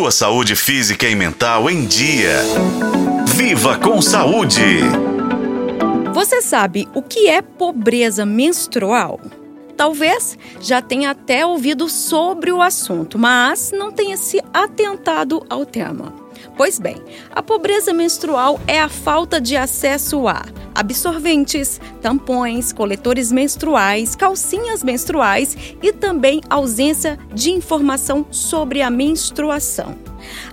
sua saúde física e mental em dia. Viva com saúde! Você sabe o que é pobreza menstrual? Talvez já tenha até ouvido sobre o assunto, mas não tenha se atentado ao tema. Pois bem, a pobreza menstrual é a falta de acesso a absorventes, tampões, coletores menstruais, calcinhas menstruais e também ausência de informação sobre a menstruação.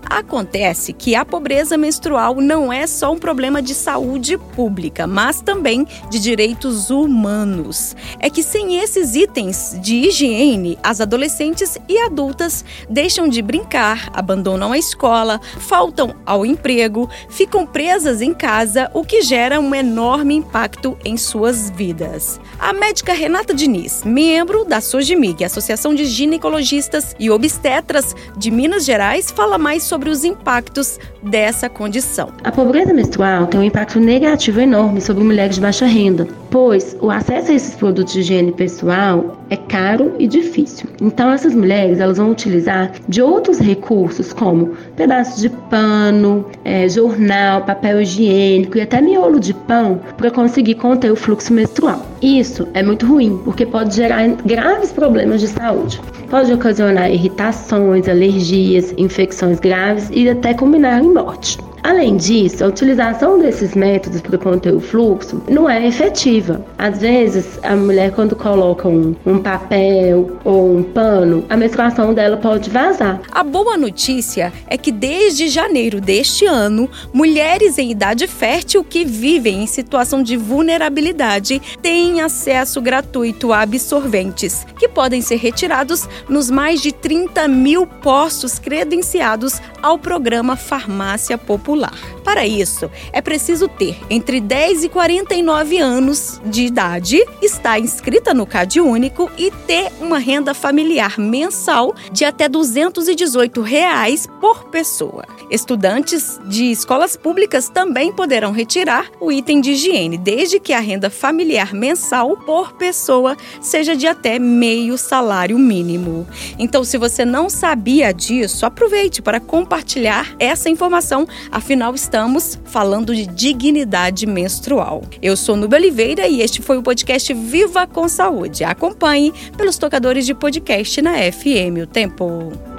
Acontece que a pobreza menstrual não é só um problema de saúde pública, mas também de direitos humanos. É que sem esses itens de higiene, as adolescentes e adultas deixam de brincar, abandonam a escola, faltam ao emprego, ficam presas em casa, o que gera um enorme impacto em suas vidas. A médica Renata Diniz, membro da SOGIMIG, Associação de Ginecologistas e Obstetras de Minas Gerais, fala mais sobre os impactos dessa condição. A pobreza menstrual tem um impacto negativo enorme sobre mulheres de baixa renda, pois o acesso a esses produtos de higiene pessoal é caro e difícil. Então essas mulheres elas vão utilizar de outros recursos como pedaços de pano, é, jornal, papel higiênico e até miolo de pão para conseguir conter o fluxo menstrual. Isso é muito ruim porque pode gerar graves problemas de saúde. Pode ocasionar irritações, alergias, infecções graves e até culminar em morte. Além disso, a utilização desses métodos para conter o fluxo não é efetiva. Às vezes, a mulher, quando coloca um, um papel ou um pano, a menstruação dela pode vazar. A boa notícia é que desde janeiro deste ano, mulheres em idade fértil que vivem em situação de vulnerabilidade têm acesso gratuito a absorventes, que podem ser retirados nos mais de 30 mil postos credenciados ao programa Farmácia Popular celular. Para isso, é preciso ter entre 10 e 49 anos de idade, estar inscrita no CAD Único e ter uma renda familiar mensal de até 218 reais por pessoa. Estudantes de escolas públicas também poderão retirar o item de higiene, desde que a renda familiar mensal por pessoa seja de até meio salário mínimo. Então, se você não sabia disso, aproveite para compartilhar essa informação. Afinal, estamos falando de dignidade menstrual. Eu sou Nubia Oliveira e este foi o podcast Viva com Saúde. Acompanhe pelos tocadores de podcast na FM O Tempo.